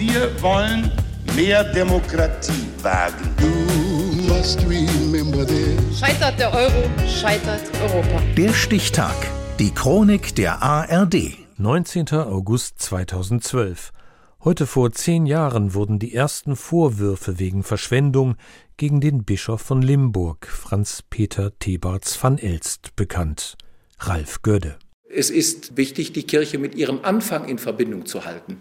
Wir wollen mehr Demokratie wagen. Scheitert der Euro, scheitert Europa. Der Stichtag. Die Chronik der ARD. 19. August 2012. Heute vor zehn Jahren wurden die ersten Vorwürfe wegen Verschwendung gegen den Bischof von Limburg, Franz Peter Thebarts van Elst, bekannt. Ralf Gödde. Es ist wichtig, die Kirche mit ihrem Anfang in Verbindung zu halten.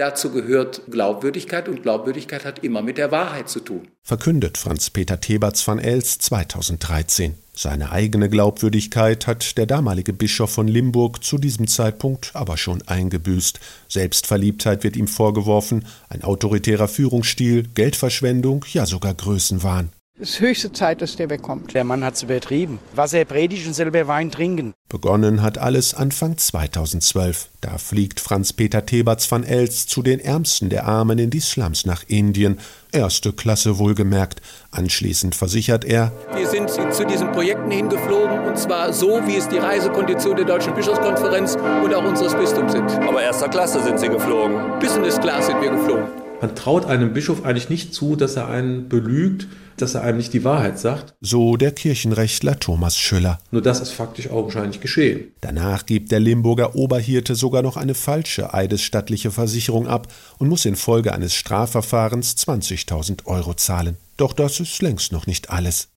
Dazu gehört Glaubwürdigkeit und Glaubwürdigkeit hat immer mit der Wahrheit zu tun. Verkündet Franz-Peter Theberts van Els 2013. Seine eigene Glaubwürdigkeit hat der damalige Bischof von Limburg zu diesem Zeitpunkt aber schon eingebüßt. Selbstverliebtheit wird ihm vorgeworfen, ein autoritärer Führungsstil, Geldverschwendung, ja sogar Größenwahn. Es ist höchste Zeit, dass der wegkommt. Der Mann hat es übertrieben. Wasser predigt und selber Wein trinken. Begonnen hat alles Anfang 2012. Da fliegt Franz-Peter Theberts van Els zu den Ärmsten der Armen in die Slums nach Indien. Erste Klasse wohlgemerkt. Anschließend versichert er: Wir sind zu diesen Projekten hingeflogen und zwar so, wie es die Reisekondition der Deutschen Bischofskonferenz und auch unseres Bistums sind. Aber erster Klasse sind Sie geflogen. Business Class sind wir geflogen. Man traut einem Bischof eigentlich nicht zu, dass er einen belügt, dass er einem nicht die Wahrheit sagt. So der Kirchenrechtler Thomas Schüller. Nur das ist faktisch augenscheinlich geschehen. Danach gibt der Limburger Oberhirte sogar noch eine falsche eidesstattliche Versicherung ab und muss infolge eines Strafverfahrens 20.000 Euro zahlen. Doch das ist längst noch nicht alles.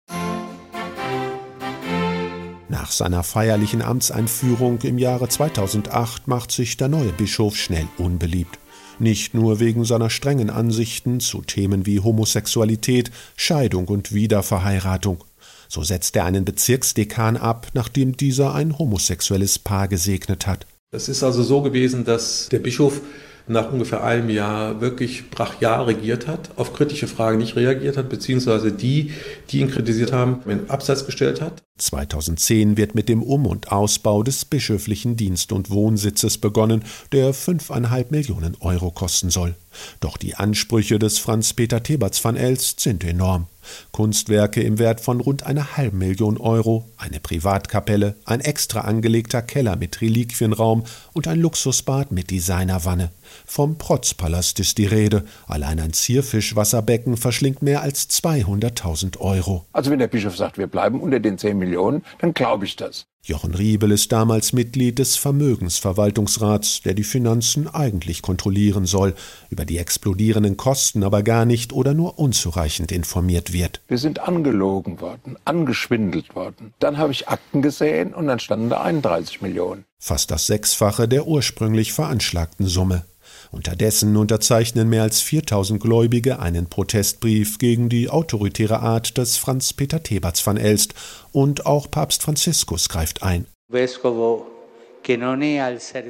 Nach seiner feierlichen Amtseinführung im Jahre 2008 macht sich der neue Bischof schnell unbeliebt nicht nur wegen seiner strengen Ansichten zu Themen wie Homosexualität, Scheidung und Wiederverheiratung. So setzt er einen Bezirksdekan ab, nachdem dieser ein homosexuelles Paar gesegnet hat. Es ist also so gewesen, dass der Bischof nach ungefähr einem Jahr wirklich brachial regiert hat, auf kritische Fragen nicht reagiert hat, beziehungsweise die, die ihn kritisiert haben, in Abseits gestellt hat. 2010 wird mit dem Um- und Ausbau des bischöflichen Dienst- und Wohnsitzes begonnen, der 5,5 Millionen Euro kosten soll. Doch die Ansprüche des Franz-Peter Theberts van Elst sind enorm. Kunstwerke im Wert von rund einer halben Million Euro, eine Privatkapelle, ein extra angelegter Keller mit Reliquienraum und ein Luxusbad mit Designerwanne. Vom Protzpalast ist die Rede. Allein ein Zierfischwasserbecken verschlingt mehr als 200.000 Euro. Also wenn der Bischof sagt, wir bleiben unter den 10 Millionen, dann glaube ich das. Jochen Riebel ist damals Mitglied des Vermögensverwaltungsrats, der die Finanzen eigentlich kontrollieren soll, über die explodierenden Kosten aber gar nicht oder nur unzureichend informiert wird. Wir sind angelogen worden, angeschwindelt worden. Dann habe ich Akten gesehen und dann standen da 31 Millionen. Fast das Sechsfache der ursprünglich veranschlagten Summe. Unterdessen unterzeichnen mehr als 4000 Gläubige einen Protestbrief gegen die autoritäre Art des Franz Peter Theberts van Elst und auch Papst Franziskus greift ein.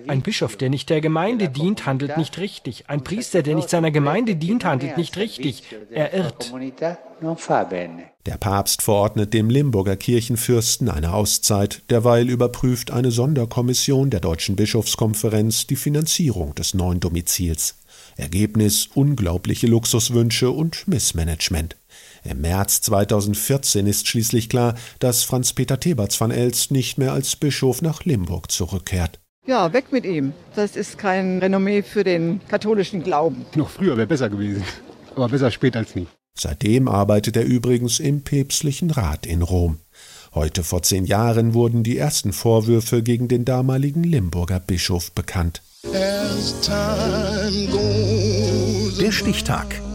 Ein Bischof, der nicht der Gemeinde dient, handelt nicht richtig. Ein Priester, der nicht seiner Gemeinde dient, handelt nicht richtig. Er irrt. Der Papst verordnet dem Limburger Kirchenfürsten eine Auszeit. Derweil überprüft eine Sonderkommission der Deutschen Bischofskonferenz die Finanzierung des neuen Domizils. Ergebnis unglaubliche Luxuswünsche und Missmanagement. Im März 2014 ist schließlich klar, dass Franz-Peter Theberts van Elst nicht mehr als Bischof nach Limburg zurückkehrt. Ja, weg mit ihm. Das ist kein Renommee für den katholischen Glauben. Noch früher wäre besser gewesen, aber besser spät als nie. Seitdem arbeitet er übrigens im päpstlichen Rat in Rom. Heute vor zehn Jahren wurden die ersten Vorwürfe gegen den damaligen Limburger Bischof bekannt. Der Stichtag.